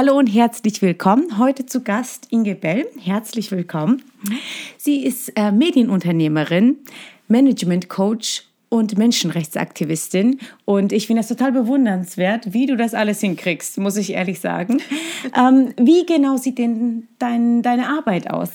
Hallo und herzlich willkommen. Heute zu Gast Inge Bell. Herzlich willkommen. Sie ist äh, Medienunternehmerin, Management Coach und Menschenrechtsaktivistin. Und ich finde das total bewundernswert, wie du das alles hinkriegst, muss ich ehrlich sagen. Ähm, wie genau sieht denn dein, deine Arbeit aus?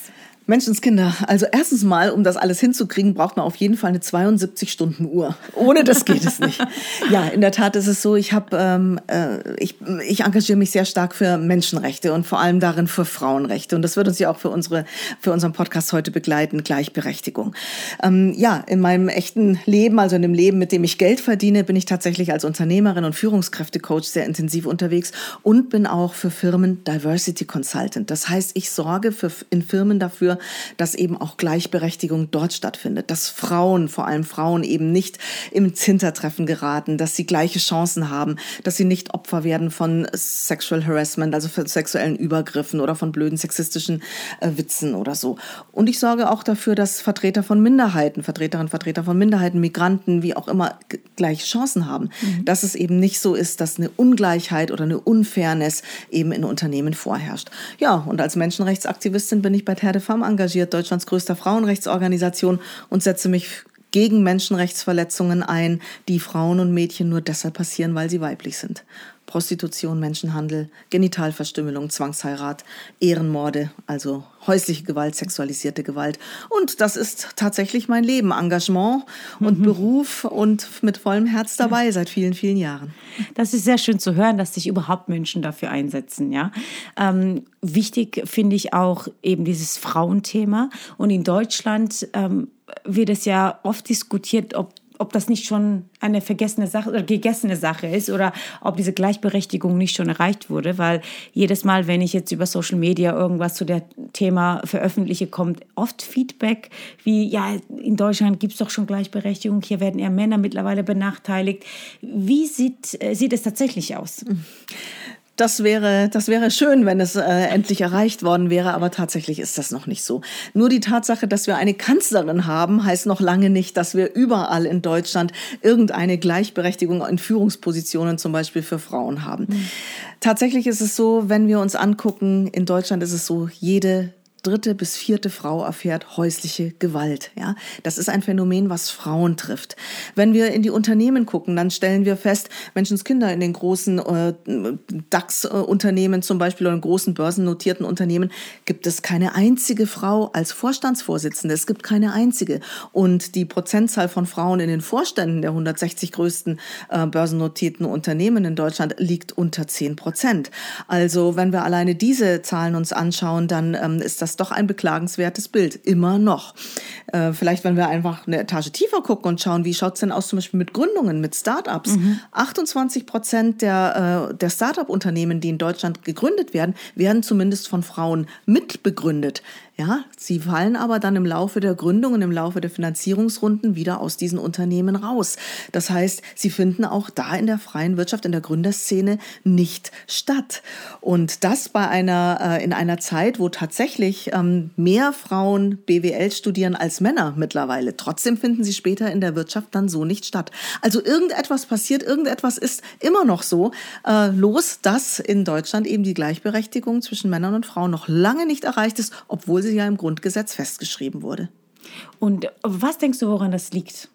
Menschenskinder, also erstens mal, um das alles hinzukriegen, braucht man auf jeden Fall eine 72-Stunden-Uhr. Ohne das geht es nicht. ja, in der Tat ist es so, ich, hab, ähm, äh, ich, ich engagiere mich sehr stark für Menschenrechte und vor allem darin für Frauenrechte. Und das wird uns ja auch für, unsere, für unseren Podcast heute begleiten, Gleichberechtigung. Ähm, ja, in meinem echten Leben, also in dem Leben, mit dem ich Geld verdiene, bin ich tatsächlich als Unternehmerin und Führungskräftecoach sehr intensiv unterwegs und bin auch für Firmen Diversity Consultant. Das heißt, ich sorge für, in Firmen dafür, dass eben auch Gleichberechtigung dort stattfindet, dass Frauen, vor allem Frauen eben nicht ins Hintertreffen geraten, dass sie gleiche Chancen haben, dass sie nicht Opfer werden von Sexual Harassment, also von sexuellen Übergriffen oder von blöden sexistischen äh, Witzen oder so. Und ich sorge auch dafür, dass Vertreter von Minderheiten, Vertreterinnen, Vertreter von Minderheiten, Migranten, wie auch immer, gleiche Chancen haben. Mhm. Dass es eben nicht so ist, dass eine Ungleichheit oder eine Unfairness eben in Unternehmen vorherrscht. Ja, und als Menschenrechtsaktivistin bin ich bei Terre de Femme engagiert, Deutschlands größter Frauenrechtsorganisation und setze mich gegen Menschenrechtsverletzungen ein, die Frauen und Mädchen nur deshalb passieren, weil sie weiblich sind. Prostitution, Menschenhandel, Genitalverstümmelung, Zwangsheirat, Ehrenmorde, also häusliche Gewalt, sexualisierte Gewalt. Und das ist tatsächlich mein Leben, Engagement und mhm. Beruf und mit vollem Herz dabei seit vielen, vielen Jahren. Das ist sehr schön zu hören, dass sich überhaupt Menschen dafür einsetzen. Ja, ähm, wichtig finde ich auch eben dieses Frauenthema. Und in Deutschland ähm, wird es ja oft diskutiert, ob ob das nicht schon eine vergessene Sache oder gegessene Sache ist oder ob diese Gleichberechtigung nicht schon erreicht wurde, weil jedes Mal, wenn ich jetzt über Social Media irgendwas zu dem Thema veröffentliche, kommt oft Feedback wie, ja, in Deutschland gibt es doch schon Gleichberechtigung, hier werden eher Männer mittlerweile benachteiligt. Wie sieht, äh, sieht es tatsächlich aus? Das wäre, das wäre schön, wenn es äh, endlich erreicht worden wäre, aber tatsächlich ist das noch nicht so. Nur die Tatsache, dass wir eine Kanzlerin haben, heißt noch lange nicht, dass wir überall in Deutschland irgendeine Gleichberechtigung in Führungspositionen zum Beispiel für Frauen haben. Mhm. Tatsächlich ist es so, wenn wir uns angucken, in Deutschland ist es so, jede dritte bis vierte Frau erfährt häusliche Gewalt. Ja, das ist ein Phänomen, was Frauen trifft. Wenn wir in die Unternehmen gucken, dann stellen wir fest, Menschenskinder in den großen äh, DAX-Unternehmen zum Beispiel oder in großen börsennotierten Unternehmen gibt es keine einzige Frau als Vorstandsvorsitzende. Es gibt keine einzige. Und die Prozentzahl von Frauen in den Vorständen der 160 größten äh, börsennotierten Unternehmen in Deutschland liegt unter 10 Prozent. Also wenn wir alleine diese Zahlen uns anschauen, dann ähm, ist das doch ein beklagenswertes Bild, immer noch. Äh, vielleicht, wenn wir einfach eine Etage tiefer gucken und schauen, wie schaut es denn aus zum Beispiel mit Gründungen, mit Startups. Mhm. 28 Prozent der, äh, der Startup-Unternehmen, die in Deutschland gegründet werden, werden zumindest von Frauen mitbegründet. Ja, sie fallen aber dann im Laufe der Gründung und im Laufe der Finanzierungsrunden wieder aus diesen Unternehmen raus. Das heißt, sie finden auch da in der freien Wirtschaft, in der Gründerszene nicht statt. Und das bei einer, äh, in einer Zeit, wo tatsächlich ähm, mehr Frauen BWL studieren als Männer mittlerweile. Trotzdem finden sie später in der Wirtschaft dann so nicht statt. Also irgendetwas passiert, irgendetwas ist immer noch so äh, los, dass in Deutschland eben die Gleichberechtigung zwischen Männern und Frauen noch lange nicht erreicht ist, obwohl sie ja im Grundgesetz festgeschrieben wurde. Und was denkst du, woran das liegt?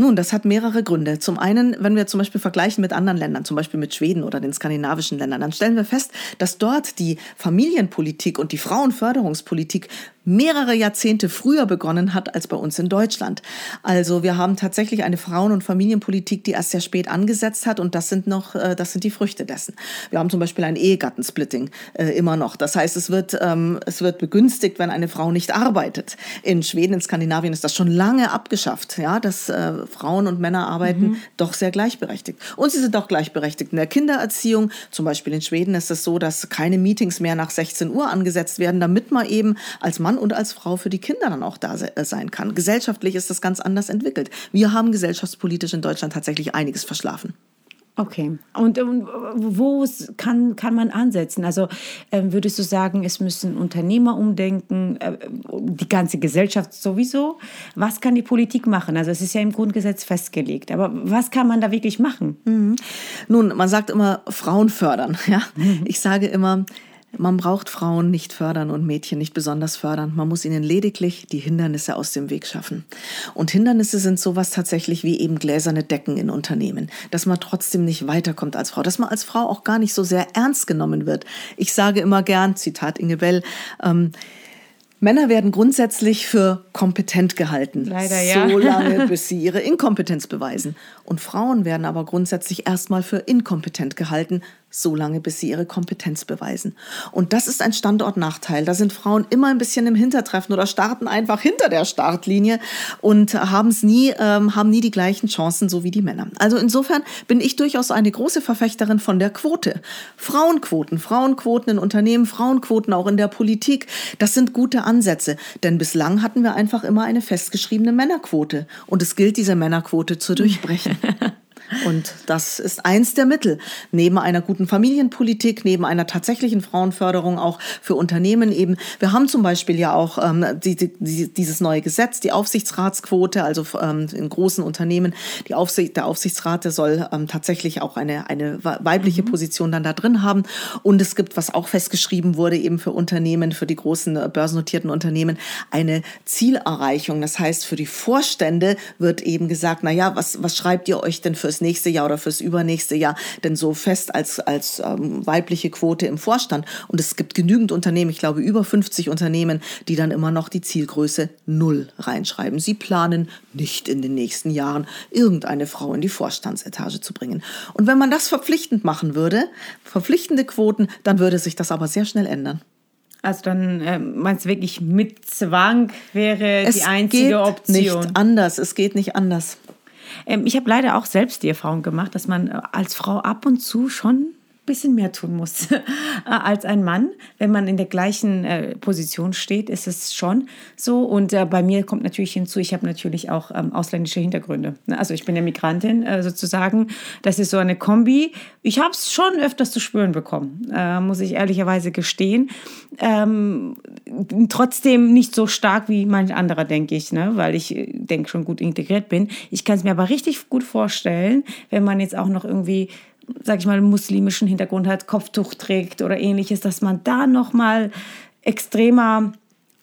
Nun, das hat mehrere Gründe. Zum einen, wenn wir zum Beispiel vergleichen mit anderen Ländern, zum Beispiel mit Schweden oder den skandinavischen Ländern, dann stellen wir fest, dass dort die Familienpolitik und die Frauenförderungspolitik mehrere Jahrzehnte früher begonnen hat als bei uns in Deutschland. Also wir haben tatsächlich eine Frauen- und Familienpolitik, die erst sehr spät angesetzt hat und das sind noch, äh, das sind die Früchte dessen. Wir haben zum Beispiel ein Ehegattensplitting äh, immer noch. Das heißt, es wird, ähm, es wird begünstigt, wenn eine Frau nicht arbeitet. In Schweden, in Skandinavien ist das schon lange abgeschafft, ja, dass äh, Frauen und Männer arbeiten mhm. doch sehr gleichberechtigt. Und sie sind auch gleichberechtigt in der Kindererziehung. Zum Beispiel in Schweden ist es so, dass keine Meetings mehr nach 16 Uhr angesetzt werden, damit man eben als Mann und als Frau für die Kinder dann auch da äh, sein kann. Gesellschaftlich ist das ganz anders entwickelt. Wir haben gesellschaftspolitisch in Deutschland tatsächlich einiges verschlafen. Okay. Und, und wo kann, kann man ansetzen? Also äh, würdest du sagen, es müssen Unternehmer umdenken, äh, die ganze Gesellschaft sowieso? Was kann die Politik machen? Also es ist ja im Grundgesetz festgelegt, aber was kann man da wirklich machen? Mhm. Nun, man sagt immer Frauen fördern. Ja? Mhm. Ich sage immer, man braucht Frauen nicht fördern und Mädchen nicht besonders fördern. Man muss ihnen lediglich die Hindernisse aus dem Weg schaffen. Und Hindernisse sind sowas tatsächlich wie eben gläserne Decken in Unternehmen, dass man trotzdem nicht weiterkommt als Frau, dass man als Frau auch gar nicht so sehr ernst genommen wird. Ich sage immer gern, Zitat Inge Bell, ähm, Männer werden grundsätzlich für kompetent gehalten, Leider, ja. so lange, bis sie ihre Inkompetenz beweisen. Und Frauen werden aber grundsätzlich erstmal für inkompetent gehalten, so lange, bis sie ihre Kompetenz beweisen. Und das ist ein Standortnachteil. Da sind Frauen immer ein bisschen im Hintertreffen oder starten einfach hinter der Startlinie und haben nie, ähm, haben nie die gleichen Chancen, so wie die Männer. Also insofern bin ich durchaus eine große Verfechterin von der Quote. Frauenquoten, Frauenquoten in Unternehmen, Frauenquoten auch in der Politik, das sind gute Ansätze. Denn bislang hatten wir einfach immer eine festgeschriebene Männerquote. Und es gilt, diese Männerquote zu durchbrechen. Und das ist eins der Mittel. Neben einer guten Familienpolitik, neben einer tatsächlichen Frauenförderung auch für Unternehmen eben. Wir haben zum Beispiel ja auch ähm, die, die, dieses neue Gesetz, die Aufsichtsratsquote, also ähm, in großen Unternehmen. Die Aufsicht, der Aufsichtsrat, der soll ähm, tatsächlich auch eine, eine weibliche mhm. Position dann da drin haben. Und es gibt, was auch festgeschrieben wurde, eben für Unternehmen, für die großen äh, börsennotierten Unternehmen, eine Zielerreichung. Das heißt, für die Vorstände wird eben gesagt, na ja, was, was schreibt ihr euch denn fürs fürs nächste Jahr oder fürs übernächste Jahr denn so fest als, als ähm, weibliche Quote im Vorstand. Und es gibt genügend Unternehmen, ich glaube über 50 Unternehmen, die dann immer noch die Zielgröße Null reinschreiben. Sie planen nicht in den nächsten Jahren irgendeine Frau in die Vorstandsetage zu bringen. Und wenn man das verpflichtend machen würde, verpflichtende Quoten, dann würde sich das aber sehr schnell ändern. Also dann äh, meinst du wirklich mit Zwang wäre es die einzige geht Option? Nicht anders, es geht nicht anders. Ähm, ich habe leider auch selbst die Erfahrung gemacht, dass man äh, als Frau ab und zu schon bisschen mehr tun muss äh, als ein Mann. Wenn man in der gleichen äh, Position steht, ist es schon so. Und äh, bei mir kommt natürlich hinzu, ich habe natürlich auch ähm, ausländische Hintergründe. Ne, also ich bin ja Migrantin sozusagen. Das ist so eine Kombi. Ich habe es schon öfters zu spüren bekommen, muss ich ehrlicherweise gestehen. Ähm, trotzdem nicht so stark wie manch anderer, denke ich, ne? weil ich denke schon gut integriert bin. Ich kann es mir aber richtig gut vorstellen, wenn man jetzt auch noch irgendwie sag ich mal, muslimischen Hintergrund hat, Kopftuch trägt oder ähnliches, dass man da nochmal extremer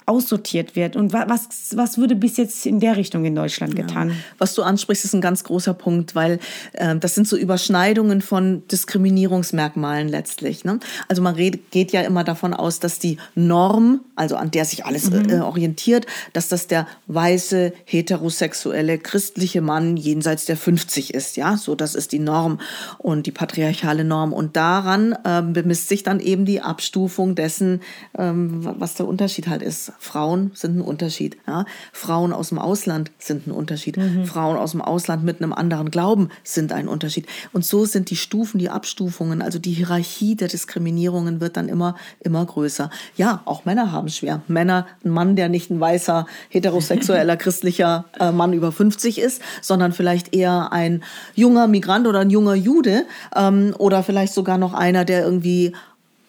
aussortiert wird. Und was, was würde bis jetzt in der Richtung in Deutschland getan? Ja. Was du ansprichst, ist ein ganz großer Punkt, weil äh, das sind so Überschneidungen von Diskriminierungsmerkmalen letztlich. Ne? Also man redet, geht ja immer davon aus, dass die Norm, also an der sich alles mhm. äh, orientiert, dass das der weiße, heterosexuelle, christliche Mann jenseits der 50 ist. Ja, so das ist die Norm und die patriarchale Norm. Und daran äh, bemisst sich dann eben die Abstufung dessen, ähm, was der Unterschied halt ist. Frauen sind ein Unterschied. Ja? Frauen aus dem Ausland sind ein Unterschied. Mhm. Frauen aus dem Ausland mit einem anderen Glauben sind ein Unterschied. Und so sind die Stufen, die Abstufungen, also die Hierarchie der Diskriminierungen wird dann immer, immer größer. Ja, auch Männer haben schwer. Männer, ein Mann, der nicht ein weißer, heterosexueller, christlicher äh, Mann über 50 ist, sondern vielleicht eher ein junger Migrant oder ein junger Jude ähm, oder vielleicht sogar noch einer, der irgendwie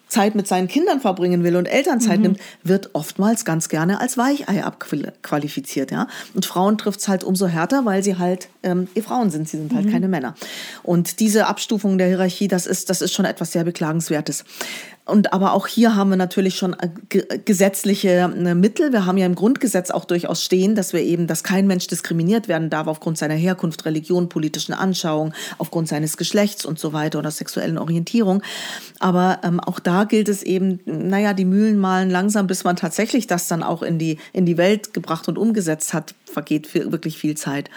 Zeit mit seinen Kindern verbringen will und Elternzeit mhm. nimmt, wird oftmals ganz gerne als Weichei abqualifiziert. Ja? Und Frauen trifft es halt umso härter, weil sie halt ähm, eh Frauen sind, sie sind halt mhm. keine Männer. Und diese Abstufung der Hierarchie, das ist, das ist schon etwas sehr Beklagenswertes. Und aber auch hier haben wir natürlich schon äh, gesetzliche äh, Mittel. Wir haben ja im Grundgesetz auch durchaus stehen, dass wir eben, dass kein Mensch diskriminiert werden darf aufgrund seiner Herkunft, Religion, politischen Anschauung, aufgrund seines Geschlechts und so weiter oder sexuellen Orientierung. Aber ähm, auch da gilt es eben, naja, die Mühlen malen langsam, bis man tatsächlich das dann auch in die, in die Welt gebracht und umgesetzt hat, vergeht viel, wirklich viel Zeit.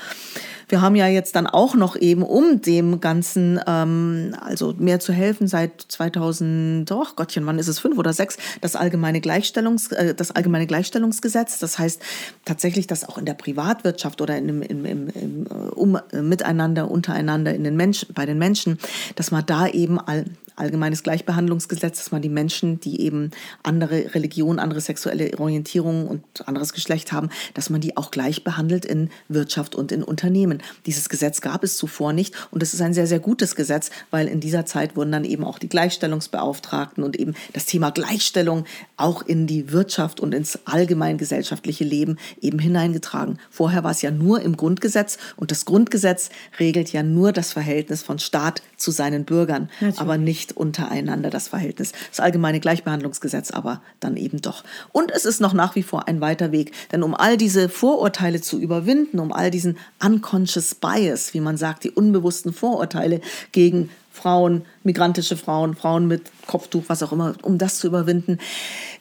Wir haben ja jetzt dann auch noch eben, um dem Ganzen ähm, also mehr zu helfen, seit 2000, oh Gottchen, wann ist es, fünf oder sechs, das allgemeine, Gleichstellungs, äh, das allgemeine Gleichstellungsgesetz. Das heißt tatsächlich, dass auch in der Privatwirtschaft oder in, im, im, im, im um, miteinander, untereinander in den Menschen, bei den Menschen, dass man da eben all, allgemeines Gleichbehandlungsgesetz, dass man die Menschen, die eben andere Religion, andere sexuelle Orientierung und anderes Geschlecht haben, dass man die auch gleich behandelt in Wirtschaft und in Unternehmen. Dieses Gesetz gab es zuvor nicht und es ist ein sehr, sehr gutes Gesetz, weil in dieser Zeit wurden dann eben auch die Gleichstellungsbeauftragten und eben das Thema Gleichstellung auch in die Wirtschaft und ins allgemein gesellschaftliche Leben eben hineingetragen. Vorher war es ja nur im Grundgesetz und das Grundgesetz regelt ja nur das Verhältnis von Staat zu seinen Bürgern, Natürlich. aber nicht untereinander das Verhältnis. Das allgemeine Gleichbehandlungsgesetz aber dann eben doch. Und es ist noch nach wie vor ein weiter Weg, denn um all diese Vorurteile zu überwinden, um all diesen unconscious bias, wie man sagt, die unbewussten Vorurteile gegen Frauen, migrantische Frauen, Frauen mit Kopftuch, was auch immer, um das zu überwinden.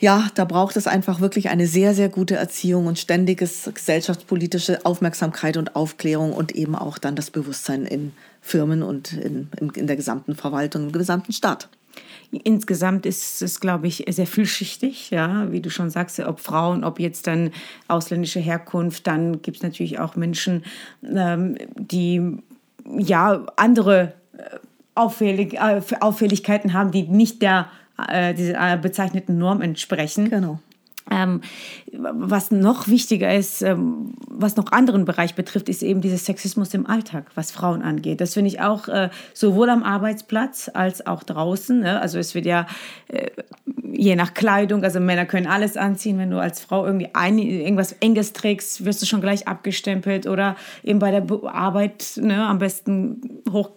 Ja, da braucht es einfach wirklich eine sehr, sehr gute Erziehung und ständiges gesellschaftspolitische Aufmerksamkeit und Aufklärung und eben auch dann das Bewusstsein in Firmen und in, in, in der gesamten Verwaltung, im gesamten Staat. Insgesamt ist es, glaube ich, sehr vielschichtig, ja, wie du schon sagst, ob Frauen, ob jetzt dann ausländische Herkunft, dann gibt es natürlich auch Menschen, ähm, die ja andere äh, Auffällig, äh, Auffälligkeiten haben, die nicht der äh, dieser äh, bezeichneten Norm entsprechen. Genau. Ähm, was noch wichtiger ist, ähm, was noch anderen Bereich betrifft, ist eben dieser Sexismus im Alltag, was Frauen angeht. Das finde ich auch äh, sowohl am Arbeitsplatz als auch draußen. Ne? Also es wird ja äh, je nach Kleidung, also Männer können alles anziehen. Wenn du als Frau irgendwie ein, irgendwas Enges trägst, wirst du schon gleich abgestempelt oder eben bei der Arbeit ne, am besten hoch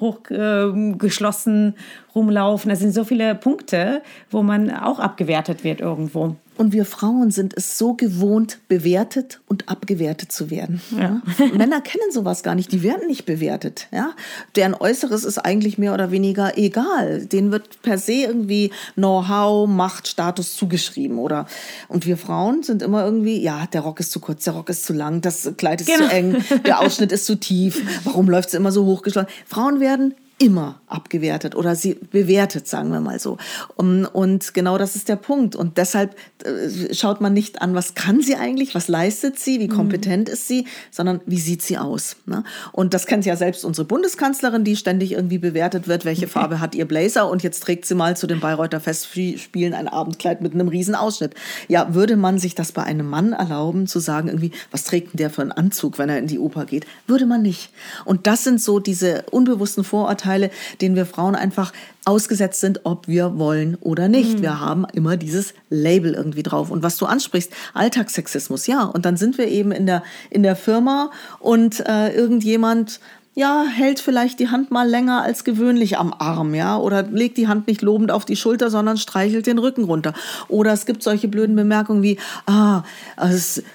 hochgeschlossen äh, rumlaufen. Das sind so viele Punkte, wo man auch abgewertet wird irgendwo. Und wir Frauen sind es so gewohnt, bewertet und abgewertet zu werden. Ja. Männer kennen sowas gar nicht, die werden nicht bewertet. Ja? Deren Äußeres ist eigentlich mehr oder weniger egal. Denen wird per se irgendwie Know-how, Macht, Status zugeschrieben. Oder? Und wir Frauen sind immer irgendwie, ja, der Rock ist zu kurz, der Rock ist zu lang, das Kleid ist genau. zu eng, der Ausschnitt ist zu tief. Warum läuft es immer so hochgeschlossen? Frauen werden immer abgewertet oder sie bewertet, sagen wir mal so. Und genau das ist der Punkt. Und deshalb äh, schaut man nicht an, was kann sie eigentlich, was leistet sie, wie mhm. kompetent ist sie, sondern wie sieht sie aus. Ne? Und das kennt ja selbst unsere Bundeskanzlerin, die ständig irgendwie bewertet wird, welche Farbe hat ihr Blazer und jetzt trägt sie mal zu den Bayreuther Festspielen ein Abendkleid mit einem riesen Ausschnitt. Ja, würde man sich das bei einem Mann erlauben, zu sagen irgendwie, was trägt denn der für einen Anzug, wenn er in die Oper geht? Würde man nicht. Und das sind so diese unbewussten Vorurteile, Vorurteile, denen wir Frauen einfach ausgesetzt sind, ob wir wollen oder nicht. Mhm. Wir haben immer dieses Label irgendwie drauf. Und was du ansprichst, Alltagssexismus, ja. Und dann sind wir eben in der, in der Firma und äh, irgendjemand ja, hält vielleicht die Hand mal länger als gewöhnlich am Arm, ja, oder legt die Hand nicht lobend auf die Schulter, sondern streichelt den Rücken runter. Oder es gibt solche blöden Bemerkungen wie, ah,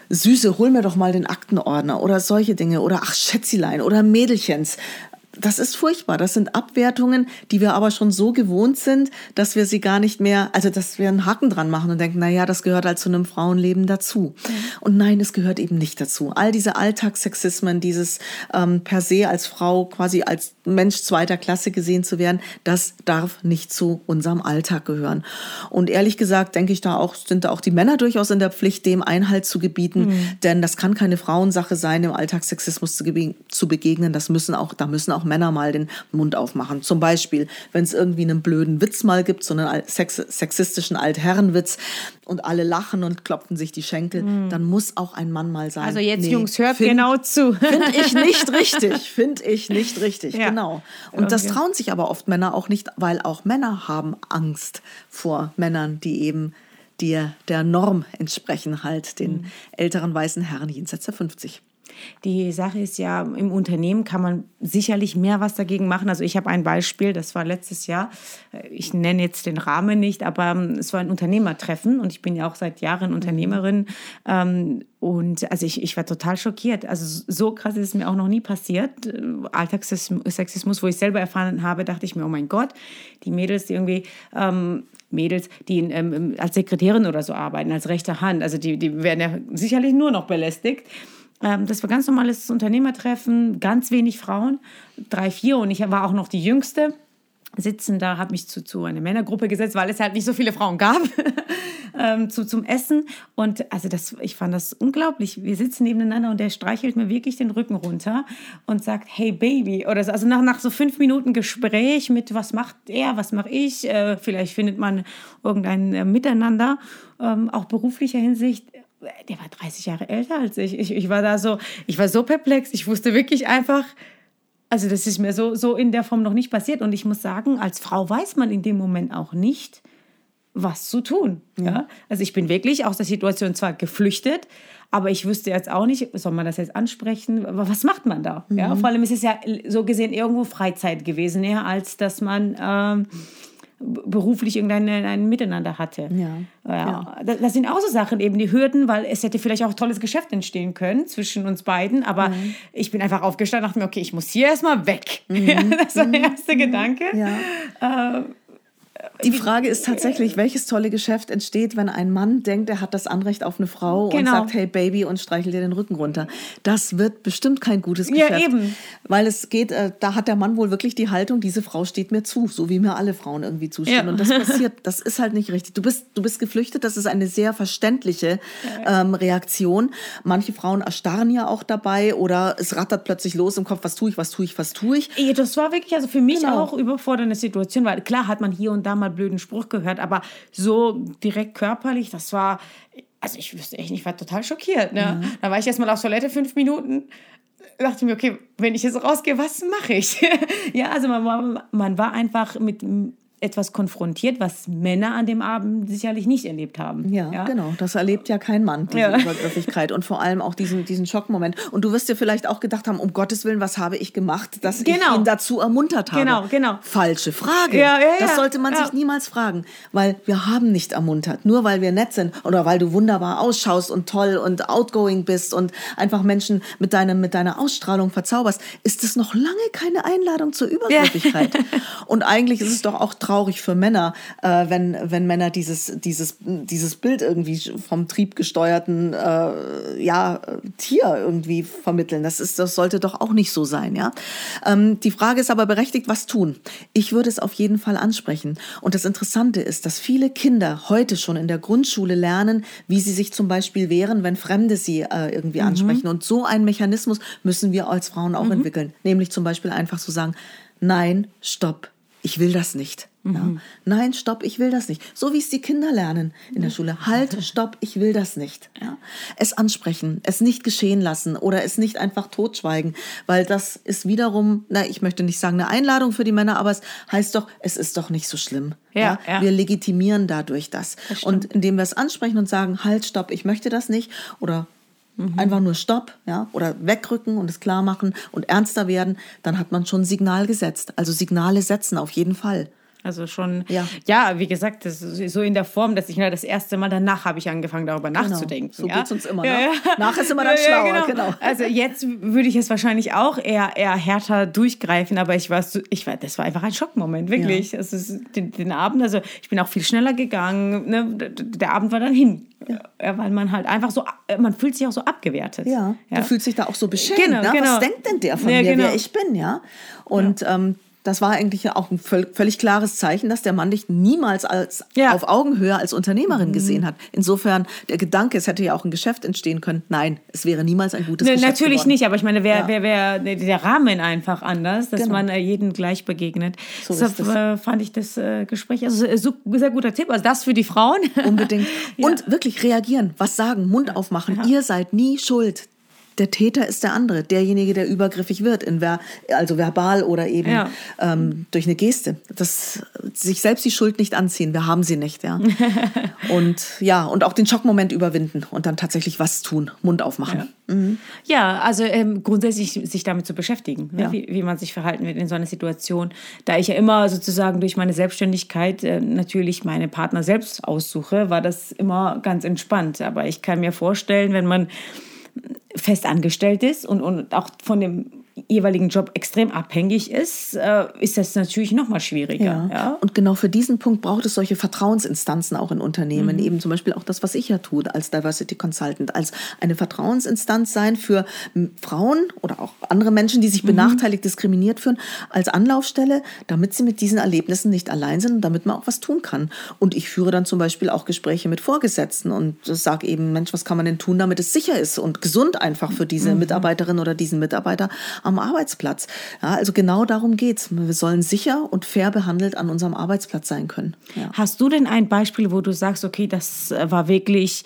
Süße, hol mir doch mal den Aktenordner oder solche Dinge oder ach, Schätzilein oder Mädelchens das ist furchtbar. Das sind Abwertungen, die wir aber schon so gewohnt sind, dass wir sie gar nicht mehr, also dass wir einen Haken dran machen und denken, na ja, das gehört halt zu einem Frauenleben dazu. Mhm. Und nein, es gehört eben nicht dazu. All diese Alltagssexismen, dieses ähm, per se als Frau quasi als Mensch zweiter Klasse gesehen zu werden, das darf nicht zu unserem Alltag gehören. Und ehrlich gesagt, denke ich da auch, sind da auch die Männer durchaus in der Pflicht, dem Einhalt zu gebieten, mhm. denn das kann keine Frauensache sein, im Alltagssexismus zu, zu begegnen. Das müssen auch, da müssen auch Männer mal den Mund aufmachen. Zum Beispiel, wenn es irgendwie einen blöden Witz mal gibt, so einen sex sexistischen Altherrenwitz und alle lachen und klopfen sich die Schenkel, mhm. dann muss auch ein Mann mal sagen. Also jetzt, nee, Jungs, hört find, genau zu. Finde ich nicht richtig. Finde ich nicht richtig. Ja. Genau. Und das trauen sich aber oft Männer auch nicht, weil auch Männer haben Angst vor Männern, die eben dir der Norm entsprechen, halt den mhm. älteren weißen Herren jenseits der 50. Die Sache ist ja, im Unternehmen kann man sicherlich mehr was dagegen machen. Also ich habe ein Beispiel, das war letztes Jahr, ich nenne jetzt den Rahmen nicht, aber ähm, es war ein Unternehmertreffen und ich bin ja auch seit Jahren Unternehmerin. Ähm, und also ich, ich war total schockiert. Also so krass ist es mir auch noch nie passiert. Alltagssexismus, wo ich selber erfahren habe, dachte ich mir, oh mein Gott, die Mädels, die irgendwie ähm, Mädels, die ähm, als Sekretärin oder so arbeiten, als rechte Hand, also die, die werden ja sicherlich nur noch belästigt. Ähm, das war ganz normales Unternehmertreffen, ganz wenig Frauen, drei, vier und ich war auch noch die Jüngste. sitzen da, habe mich zu, zu einer Männergruppe gesetzt, weil es halt nicht so viele Frauen gab, ähm, zu, zum Essen. Und also das, ich fand das unglaublich. Wir sitzen nebeneinander und der streichelt mir wirklich den Rücken runter und sagt, hey Baby. Oder so. Also nach, nach so fünf Minuten Gespräch mit, was macht er, was mache ich, äh, vielleicht findet man irgendein äh, Miteinander, ähm, auch beruflicher Hinsicht der war 30 Jahre älter als ich. ich. Ich war da so, ich war so perplex. Ich wusste wirklich einfach, also das ist mir so, so in der Form noch nicht passiert. Und ich muss sagen, als Frau weiß man in dem Moment auch nicht, was zu tun. Ja. ja. Also ich bin wirklich aus der Situation zwar geflüchtet, aber ich wüsste jetzt auch nicht, soll man das jetzt ansprechen? Was macht man da? Mhm. Ja, vor allem ist es ja so gesehen irgendwo Freizeit gewesen, eher als dass man ähm, beruflich irgendein ein Miteinander hatte. Ja. ja. Das, das, sind auch so Sachen, eben die Hürden, weil es hätte vielleicht auch ein tolles Geschäft entstehen können zwischen uns beiden, aber mhm. ich bin einfach aufgestanden und dachte mir, okay, ich muss hier erstmal weg. Mhm. das war der erste mhm. Gedanke. Ja. Äh, die Frage ist tatsächlich, welches tolle Geschäft entsteht, wenn ein Mann denkt, er hat das Anrecht auf eine Frau genau. und sagt, hey Baby und streichelt dir den Rücken runter. Das wird bestimmt kein gutes Geschäft. Ja, eben. Weil es geht, äh, da hat der Mann wohl wirklich die Haltung, diese Frau steht mir zu, so wie mir alle Frauen irgendwie zustehen. Ja. Und das passiert, das ist halt nicht richtig. Du bist, du bist geflüchtet, das ist eine sehr verständliche ähm, Reaktion. Manche Frauen erstarren ja auch dabei oder es rattert plötzlich los im Kopf, was tue ich, was tue ich, was tue ich. Das war wirklich also für mich genau. auch überfordernde Situation, weil klar hat man hier und da mal blöden Spruch gehört, aber so direkt körperlich, das war, also ich wüsste echt nicht, ich war total schockiert. Ne? Mhm. Da war ich erstmal auf Toilette fünf Minuten, dachte mir, okay, wenn ich jetzt rausgehe, was mache ich? ja, also man, man war einfach mit etwas konfrontiert, was Männer an dem Abend sicherlich nicht erlebt haben. Ja, ja? genau. Das erlebt ja kein Mann, diese ja. Übergriffigkeit und vor allem auch diesen, diesen Schockmoment. Und du wirst dir vielleicht auch gedacht haben, um Gottes Willen, was habe ich gemacht, dass genau. ich ihn dazu ermuntert habe? Genau, genau. Falsche Frage. Ja, ja, das sollte man sich niemals fragen, weil wir haben nicht ermuntert. Nur weil wir nett sind oder weil du wunderbar ausschaust und toll und outgoing bist und einfach Menschen mit, deinem, mit deiner Ausstrahlung verzauberst, ist es noch lange keine Einladung zur Übergriffigkeit. und eigentlich ist es doch auch traurig für Männer, äh, wenn, wenn Männer dieses, dieses, dieses Bild irgendwie vom triebgesteuerten äh, ja, Tier irgendwie vermitteln. Das, ist, das sollte doch auch nicht so sein. Ja? Ähm, die Frage ist aber berechtigt, was tun? Ich würde es auf jeden Fall ansprechen. Und das Interessante ist, dass viele Kinder heute schon in der Grundschule lernen, wie sie sich zum Beispiel wehren, wenn Fremde sie äh, irgendwie mhm. ansprechen. Und so einen Mechanismus müssen wir als Frauen auch mhm. entwickeln. Nämlich zum Beispiel einfach zu so sagen, nein, stopp, ich will das nicht. Mhm. Ja. Nein, stopp, ich will das nicht. So wie es die Kinder lernen in der Schule. Halt, stopp, ich will das nicht. Ja. Es ansprechen, es nicht geschehen lassen oder es nicht einfach totschweigen, weil das ist wiederum, na, ich möchte nicht sagen eine Einladung für die Männer, aber es heißt doch, es ist doch nicht so schlimm. Ja, ja. Wir legitimieren dadurch das. das und indem wir es ansprechen und sagen, halt, stopp, ich möchte das nicht oder Mhm. Einfach nur Stopp, ja, oder wegrücken und es klar machen und ernster werden, dann hat man schon ein Signal gesetzt. Also Signale setzen auf jeden Fall. Also schon, ja, ja wie gesagt, das ist so in der Form, dass ich na, das erste Mal danach habe ich angefangen, darüber genau. nachzudenken. So ja? geht es uns immer. Ne? Ja, ja. Nach ist immer dann schlauer, genau. genau. Also jetzt würde ich es wahrscheinlich auch eher, eher härter durchgreifen, aber ich war, ich war, das war einfach ein Schockmoment, wirklich. Ja. Also den, den, Abend, also ich bin auch viel schneller gegangen. Ne? Der Abend war dann hin. Ja. weil man halt einfach so, man fühlt sich auch so abgewertet. Ja, ja. du fühlst dich da auch so beschämt. Genau, ne? genau. Was denkt denn der von mir, genau. wer ich bin, ja? Und ähm, das war eigentlich auch ein völlig klares Zeichen, dass der Mann dich niemals als ja. auf Augenhöhe als Unternehmerin mhm. gesehen hat. Insofern der Gedanke, es hätte ja auch ein Geschäft entstehen können. Nein, es wäre niemals ein gutes ne, Geschäft. Natürlich geworden. nicht, aber ich meine, wäre ja. wär, wär der Rahmen einfach anders, dass genau. man äh, jeden gleich begegnet. So Deshalb äh, fand ich das äh, Gespräch also äh, sehr guter Tipp. Also das für die Frauen. Unbedingt. ja. Und wirklich reagieren, was sagen, Mund aufmachen. Ihr seid nie schuld der Täter ist der andere, derjenige, der übergriffig wird, in ver also verbal oder eben ja. ähm, durch eine Geste. Das, sich selbst die Schuld nicht anziehen, wir haben sie nicht, ja. und ja, und auch den Schockmoment überwinden und dann tatsächlich was tun, Mund aufmachen. Ja, mhm. ja also ähm, grundsätzlich sich damit zu beschäftigen, ne? ja. wie, wie, man sich verhalten wird in so einer Situation. Da ich ja immer sozusagen durch meine Selbstständigkeit äh, natürlich meine Partner selbst aussuche, war das immer ganz entspannt. Aber ich kann mir vorstellen, wenn man fest angestellt ist und, und auch von dem jeweiligen Job extrem abhängig ist, äh, ist das natürlich noch mal schwieriger. Ja. ja. Und genau für diesen Punkt braucht es solche Vertrauensinstanzen auch in Unternehmen. Mhm. Eben zum Beispiel auch das, was ich ja tue als Diversity Consultant, als eine Vertrauensinstanz sein für Frauen oder auch andere Menschen, die sich mhm. benachteiligt, diskriminiert fühlen, als Anlaufstelle, damit sie mit diesen Erlebnissen nicht allein sind und damit man auch was tun kann. Und ich führe dann zum Beispiel auch Gespräche mit Vorgesetzten und sage eben, Mensch, was kann man denn tun, damit es sicher ist und gesund einfach für diese mhm. Mitarbeiterin oder diesen Mitarbeiter am Arbeitsplatz. Ja, also genau darum geht es. Wir sollen sicher und fair behandelt an unserem Arbeitsplatz sein können. Ja. Hast du denn ein Beispiel, wo du sagst, okay, das war wirklich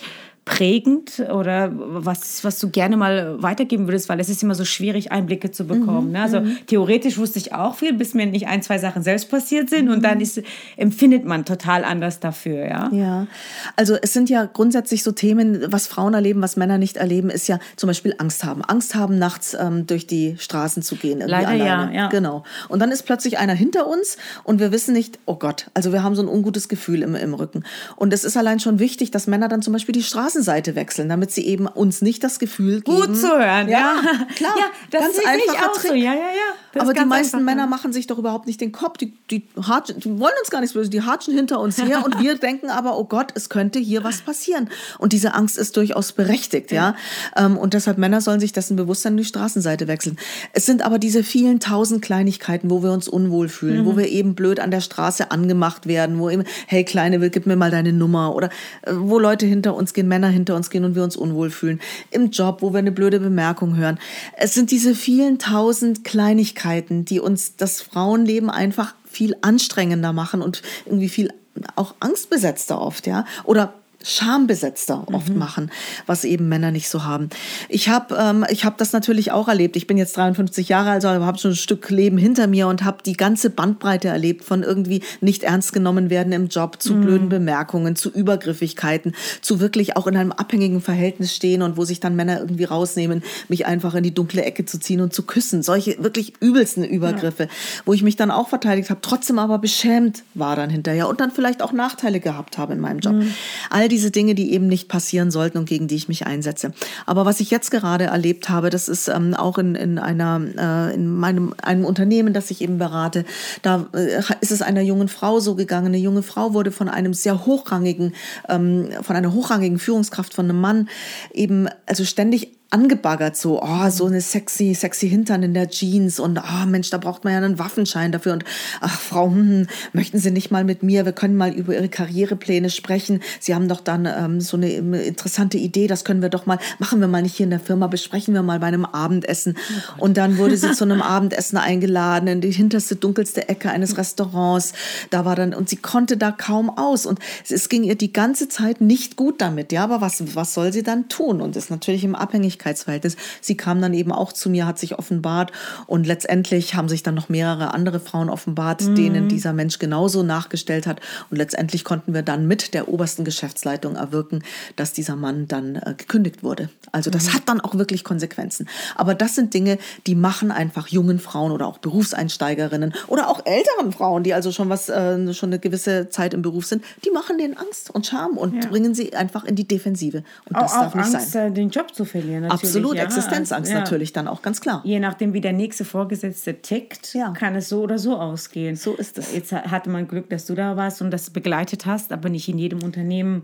prägend oder was, was du gerne mal weitergeben würdest, weil es ist immer so schwierig, Einblicke zu bekommen. Mhm, ne? Also mhm. theoretisch wusste ich auch viel, bis mir nicht ein, zwei Sachen selbst passiert sind und dann mhm. ist, empfindet man total anders dafür. Ja? ja, also es sind ja grundsätzlich so Themen, was Frauen erleben, was Männer nicht erleben, ist ja zum Beispiel Angst haben. Angst haben, nachts ähm, durch die Straßen zu gehen. Leider alleine. ja, ja. Genau. Und dann ist plötzlich einer hinter uns und wir wissen nicht, oh Gott, also wir haben so ein ungutes Gefühl im, im Rücken. Und es ist allein schon wichtig, dass Männer dann zum Beispiel die Straßen Straßenseite wechseln, damit sie eben uns nicht das Gefühl geben. Gut zu hören, ja. ja. Klar, ja, das ganz einfacher Trick. So. Ja, ja, ja. Aber die meisten Männer machen sich doch überhaupt nicht den Kopf. Die, die, hatschen, die wollen uns gar nichts böse, die hatschen hinter uns her und wir denken aber, oh Gott, es könnte hier was passieren. Und diese Angst ist durchaus berechtigt, ja. Ähm, und deshalb Männer sollen sich dessen bewusst sein, die Straßenseite wechseln. Es sind aber diese vielen tausend Kleinigkeiten, wo wir uns unwohl fühlen, mhm. wo wir eben blöd an der Straße angemacht werden, wo eben, hey Kleine, gib mir mal deine Nummer oder äh, wo Leute hinter uns gehen, Männer hinter uns gehen und wir uns unwohl fühlen. Im Job, wo wir eine blöde Bemerkung hören. Es sind diese vielen tausend Kleinigkeiten, die uns das Frauenleben einfach viel anstrengender machen und irgendwie viel auch angstbesetzter oft, ja. Oder schambesetzter oft mhm. machen, was eben Männer nicht so haben. Ich habe ähm, ich hab das natürlich auch erlebt. Ich bin jetzt 53 Jahre alt, also habe schon ein Stück Leben hinter mir und habe die ganze Bandbreite erlebt von irgendwie nicht ernst genommen werden im Job, zu mhm. blöden Bemerkungen, zu Übergriffigkeiten, zu wirklich auch in einem abhängigen Verhältnis stehen und wo sich dann Männer irgendwie rausnehmen, mich einfach in die dunkle Ecke zu ziehen und zu küssen. Solche wirklich übelsten Übergriffe, ja. wo ich mich dann auch verteidigt habe, trotzdem aber beschämt war dann hinterher und dann vielleicht auch Nachteile gehabt habe in meinem Job. Mhm. All diese Dinge, die eben nicht passieren sollten und gegen die ich mich einsetze. Aber was ich jetzt gerade erlebt habe, das ist ähm, auch in, in einer, äh, in meinem, einem Unternehmen, das ich eben berate, da äh, ist es einer jungen Frau so gegangen. Eine junge Frau wurde von einem sehr hochrangigen, ähm, von einer hochrangigen Führungskraft von einem Mann eben, also ständig angebaggert, so, oh, so eine sexy, sexy Hintern in der Jeans und, oh Mensch, da braucht man ja einen Waffenschein dafür und, ach Frau, hm, hm, möchten Sie nicht mal mit mir, wir können mal über Ihre Karrierepläne sprechen. Sie haben doch dann ähm, so eine interessante Idee, das können wir doch mal, machen wir mal nicht hier in der Firma, besprechen wir mal bei einem Abendessen. Oh und dann wurde sie zu einem Abendessen eingeladen in die hinterste, dunkelste Ecke eines Restaurants. Da war dann, und sie konnte da kaum aus und es ging ihr die ganze Zeit nicht gut damit, ja, aber was, was soll sie dann tun? Und ist natürlich im Abhängig Abhängigkeitsverhältnis. Sie kam dann eben auch zu mir, hat sich offenbart und letztendlich haben sich dann noch mehrere andere Frauen offenbart, mhm. denen dieser Mensch genauso nachgestellt hat. Und letztendlich konnten wir dann mit der obersten Geschäftsleitung erwirken, dass dieser Mann dann äh, gekündigt wurde. Also das mhm. hat dann auch wirklich Konsequenzen. Aber das sind Dinge, die machen einfach jungen Frauen oder auch Berufseinsteigerinnen oder auch älteren Frauen, die also schon was äh, schon eine gewisse Zeit im Beruf sind, die machen denen Angst und Scham und ja. bringen sie einfach in die Defensive. Und das auch, darf nicht Angst, sein. Äh, den Job zu verlieren Absolut, ja. Existenzangst ja. natürlich dann auch, ganz klar. Je nachdem, wie der nächste Vorgesetzte tickt, ja. kann es so oder so ausgehen. So ist es. Jetzt hatte man Glück, dass du da warst und das begleitet hast, aber nicht in jedem Unternehmen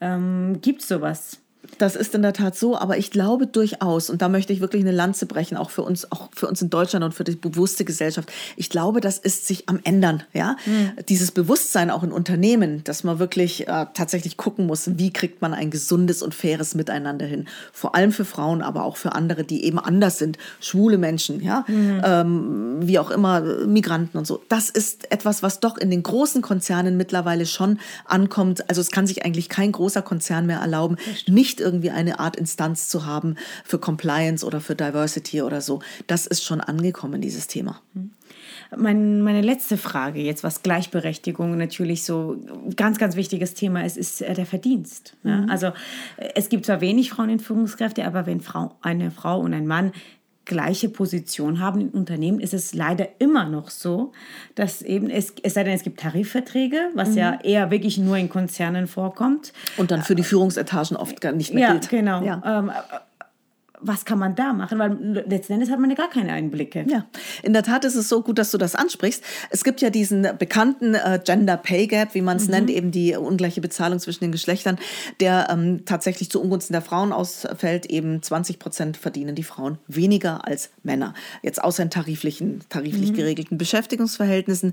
ähm, gibt es sowas. Das ist in der Tat so, aber ich glaube durchaus, und da möchte ich wirklich eine Lanze brechen, auch für uns, auch für uns in Deutschland und für die bewusste Gesellschaft. Ich glaube, das ist sich am ändern, ja. Mhm. Dieses Bewusstsein auch in Unternehmen, dass man wirklich äh, tatsächlich gucken muss, wie kriegt man ein gesundes und faires Miteinander hin. Vor allem für Frauen, aber auch für andere, die eben anders sind, schwule Menschen, ja, mhm. ähm, wie auch immer, Migranten und so. Das ist etwas, was doch in den großen Konzernen mittlerweile schon ankommt. Also es kann sich eigentlich kein großer Konzern mehr erlauben, nicht nicht irgendwie eine Art Instanz zu haben für Compliance oder für Diversity oder so. Das ist schon angekommen, dieses Thema. Mein, meine letzte Frage jetzt, was Gleichberechtigung natürlich so ganz, ganz wichtiges Thema ist, ist äh, der Verdienst. Mhm. Also äh, es gibt zwar wenig Frauen in Führungskräfte, aber wenn Frau, eine Frau und ein Mann gleiche Position haben im Unternehmen, ist es leider immer noch so, dass eben, es, es sei denn, es gibt Tarifverträge, was mhm. ja eher wirklich nur in Konzernen vorkommt. Und dann für die Führungsetagen oft gar nicht mehr ja, gilt. Genau. Ja, genau. Was kann man da machen? Weil letzten Endes hat man ja gar keine Einblicke. Ja, in der Tat ist es so gut, dass du das ansprichst. Es gibt ja diesen bekannten äh, Gender Pay Gap, wie man es mhm. nennt, eben die ungleiche Bezahlung zwischen den Geschlechtern, der ähm, tatsächlich zu Ungunsten der Frauen ausfällt. Eben 20 Prozent verdienen die Frauen weniger als Männer. Jetzt außer in tariflichen, tariflich mhm. geregelten Beschäftigungsverhältnissen.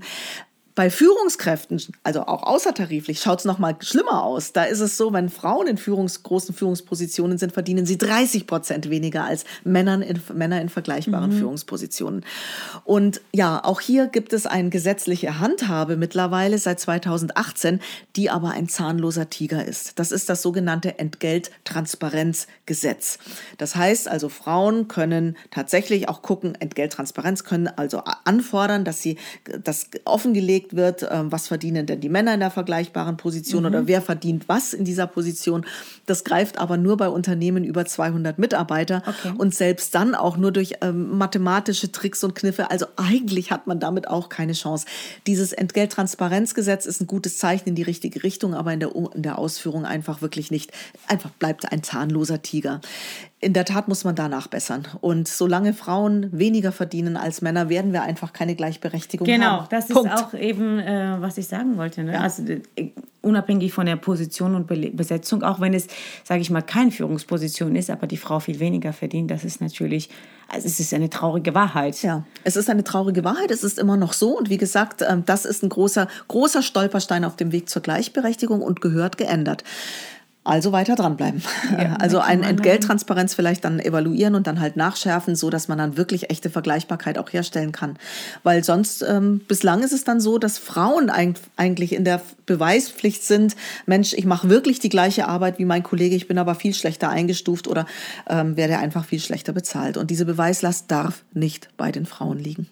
Bei Führungskräften, also auch außertariflich, schaut es noch mal schlimmer aus. Da ist es so, wenn Frauen in Führungs-, großen Führungspositionen sind, verdienen sie 30 Prozent weniger als Männern in, Männer in vergleichbaren mhm. Führungspositionen. Und ja, auch hier gibt es eine gesetzliche Handhabe mittlerweile seit 2018, die aber ein zahnloser Tiger ist. Das ist das sogenannte Entgelttransparenzgesetz. Das heißt also, Frauen können tatsächlich auch gucken, Entgelttransparenz können also anfordern, dass sie das offengelegt festgelegt wird, ähm, was verdienen denn die Männer in der vergleichbaren Position mhm. oder wer verdient was in dieser Position. Das greift aber nur bei Unternehmen über 200 Mitarbeiter okay. und selbst dann auch nur durch ähm, mathematische Tricks und Kniffe. Also eigentlich hat man damit auch keine Chance. Dieses Entgelttransparenzgesetz ist ein gutes Zeichen in die richtige Richtung, aber in der, in der Ausführung einfach wirklich nicht. Einfach bleibt ein zahnloser Tiger in der Tat muss man da nachbessern. Und solange Frauen weniger verdienen als Männer, werden wir einfach keine Gleichberechtigung genau, haben. Genau, das Punkt. ist auch eben, äh, was ich sagen wollte. Ne? Ja. Also äh, unabhängig von der Position und Besetzung, auch wenn es, sage ich mal, keine Führungsposition ist, aber die Frau viel weniger verdient, das ist natürlich, also es ist eine traurige Wahrheit. Ja, es ist eine traurige Wahrheit, es ist immer noch so. Und wie gesagt, ähm, das ist ein großer, großer Stolperstein auf dem Weg zur Gleichberechtigung und gehört geändert. Also weiter dranbleiben. Ja, also ein Entgelttransparenz vielleicht dann evaluieren und dann halt nachschärfen, so dass man dann wirklich echte Vergleichbarkeit auch herstellen kann. Weil sonst, ähm, bislang ist es dann so, dass Frauen eigentlich in der Beweispflicht sind, Mensch, ich mache wirklich die gleiche Arbeit wie mein Kollege, ich bin aber viel schlechter eingestuft oder ähm, werde einfach viel schlechter bezahlt. Und diese Beweislast darf nicht bei den Frauen liegen.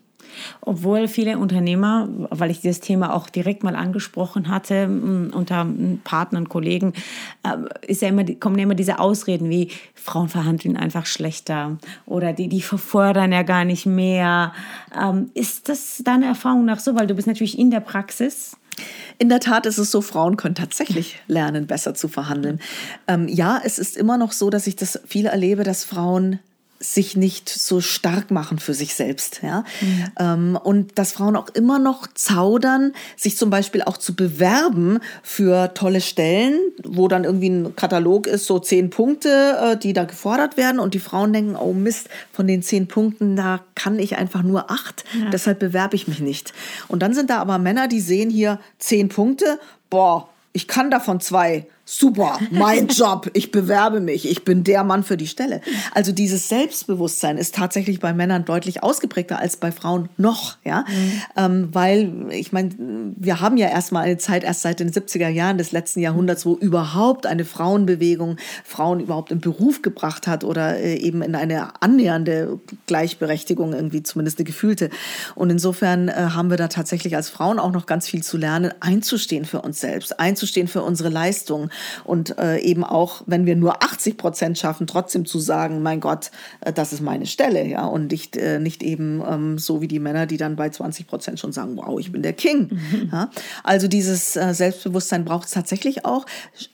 Obwohl viele Unternehmer, weil ich dieses Thema auch direkt mal angesprochen hatte, unter Partnern, Kollegen, äh, ist ja immer, kommen ja immer diese Ausreden wie Frauen verhandeln einfach schlechter oder die, die verfordern ja gar nicht mehr. Ähm, ist das deiner Erfahrung nach so? Weil du bist natürlich in der Praxis. In der Tat ist es so, Frauen können tatsächlich lernen, besser zu verhandeln. Ähm, ja, es ist immer noch so, dass ich das viel erlebe, dass Frauen sich nicht so stark machen für sich selbst. Ja? Mhm. Ähm, und dass Frauen auch immer noch zaudern, sich zum Beispiel auch zu bewerben für tolle Stellen, wo dann irgendwie ein Katalog ist, so zehn Punkte, äh, die da gefordert werden. Und die Frauen denken, oh Mist, von den zehn Punkten, da kann ich einfach nur acht. Ja. Deshalb bewerbe ich mich nicht. Und dann sind da aber Männer, die sehen hier zehn Punkte. Boah, ich kann davon zwei super, mein Job, ich bewerbe mich, ich bin der Mann für die Stelle. Also dieses Selbstbewusstsein ist tatsächlich bei Männern deutlich ausgeprägter als bei Frauen noch, ja, mhm. ähm, weil ich meine, wir haben ja erstmal eine Zeit erst seit den 70er Jahren des letzten Jahrhunderts, wo überhaupt eine Frauenbewegung Frauen überhaupt im Beruf gebracht hat oder äh, eben in eine annähernde Gleichberechtigung irgendwie zumindest eine gefühlte. Und insofern äh, haben wir da tatsächlich als Frauen auch noch ganz viel zu lernen, einzustehen für uns selbst, einzustehen für unsere Leistungen und äh, eben auch, wenn wir nur 80 Prozent schaffen, trotzdem zu sagen, mein Gott, äh, das ist meine Stelle, ja, und nicht, äh, nicht eben ähm, so wie die Männer, die dann bei 20 Prozent schon sagen, wow, ich bin der King. Mhm. Ja? Also dieses äh, Selbstbewusstsein braucht es tatsächlich auch,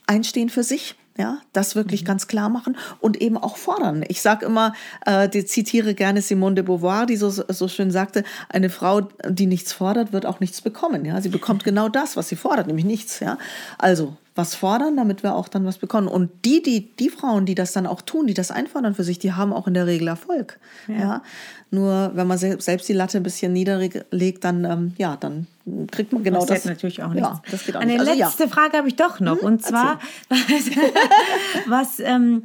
einstehen für sich. Ja, das wirklich mhm. ganz klar machen und eben auch fordern. Ich sage immer, äh, die zitiere gerne Simone de Beauvoir, die so, so schön sagte, eine Frau, die nichts fordert, wird auch nichts bekommen. Ja, sie bekommt genau das, was sie fordert, nämlich nichts. Ja, also was fordern, damit wir auch dann was bekommen. Und die, die, die Frauen, die das dann auch tun, die das einfordern für sich, die haben auch in der Regel Erfolg. Ja. ja? Nur wenn man selbst die Latte ein bisschen niederlegt, dann, ähm, ja, dann kriegt man genau das. das natürlich auch nicht. Ja, das geht auch Eine nicht. Also, letzte ja. Frage habe ich doch noch. Hm, und zwar, was, was ähm,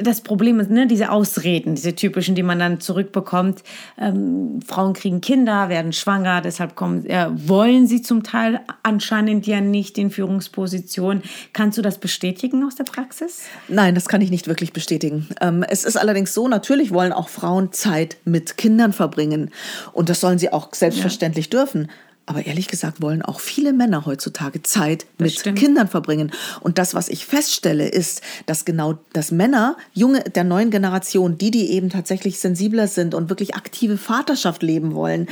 das Problem ist, ne, diese Ausreden, diese typischen, die man dann zurückbekommt. Ähm, Frauen kriegen Kinder, werden schwanger, deshalb kommen, äh, wollen sie zum Teil anscheinend ja nicht in Führungspositionen. Kannst du das bestätigen aus der Praxis? Nein, das kann ich nicht wirklich bestätigen. Ähm, es ist allerdings so, natürlich wollen auch Frauen Zeit mit Kindern verbringen. Und das sollen sie auch selbstverständlich ja. dürfen. Aber ehrlich gesagt wollen auch viele Männer heutzutage Zeit mit stimmt. Kindern verbringen. Und das, was ich feststelle, ist, dass genau das Männer, junge der neuen Generation, die, die eben tatsächlich sensibler sind und wirklich aktive Vaterschaft leben wollen,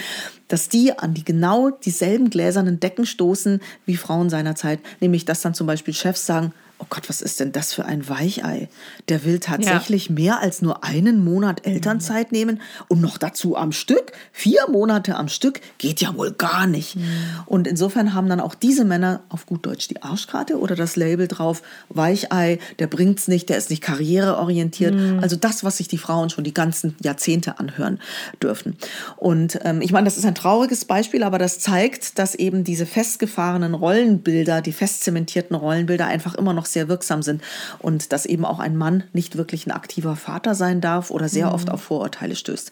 dass die an die genau dieselben gläsernen Decken stoßen wie Frauen seinerzeit. Nämlich, dass dann zum Beispiel Chefs sagen, oh Gott, was ist denn das für ein Weichei? Der will tatsächlich ja. mehr als nur einen Monat Elternzeit nehmen und noch dazu am Stück. Vier Monate am Stück geht ja wohl gar nicht. Mhm. Und insofern haben dann auch diese Männer auf gut Deutsch die Arschkarte oder das Label drauf, Weichei, der bringt's nicht, der ist nicht karriereorientiert. Mhm. Also das, was sich die Frauen schon die ganzen Jahrzehnte anhören dürfen. Und ähm, ich meine, das ist ein trauriges Beispiel, aber das zeigt, dass eben diese festgefahrenen Rollenbilder, die festzementierten Rollenbilder einfach immer noch sehr wirksam sind und dass eben auch ein Mann nicht wirklich ein aktiver Vater sein darf oder sehr mhm. oft auf Vorurteile stößt.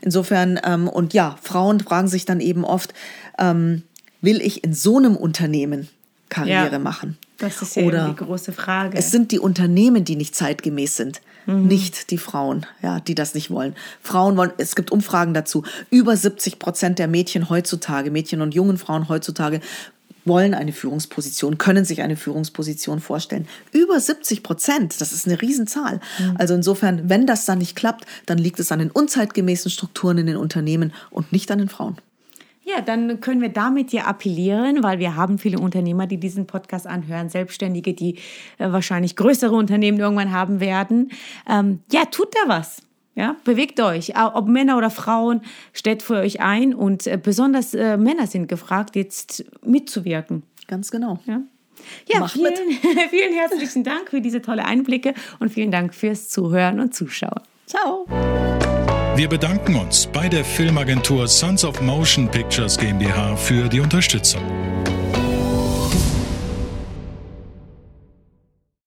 Insofern, ähm, und ja, Frauen fragen sich dann eben oft, ähm, will ich in so einem Unternehmen Karriere ja, machen? Das ist ja Oder die große Frage. Es sind die Unternehmen, die nicht zeitgemäß sind, mhm. nicht die Frauen, ja, die das nicht wollen. Frauen wollen, es gibt Umfragen dazu. Über 70 Prozent der Mädchen heutzutage, Mädchen und jungen Frauen heutzutage, wollen eine Führungsposition, können sich eine Führungsposition vorstellen. Über 70 Prozent, das ist eine Riesenzahl. Mhm. Also insofern, wenn das dann nicht klappt, dann liegt es an den unzeitgemäßen Strukturen in den Unternehmen und nicht an den Frauen. Ja, dann können wir damit ja appellieren, weil wir haben viele Unternehmer, die diesen Podcast anhören, Selbstständige, die äh, wahrscheinlich größere Unternehmen irgendwann haben werden. Ähm, ja, tut da was. Ja, bewegt euch, ob Männer oder Frauen, stellt für euch ein und äh, besonders äh, Männer sind gefragt, jetzt mitzuwirken. Ganz genau. Ja, ja vielen, vielen herzlichen Dank für diese tolle Einblicke und vielen Dank fürs Zuhören und Zuschauen. Ciao. Wir bedanken uns bei der Filmagentur Sons of Motion Pictures GmbH für die Unterstützung.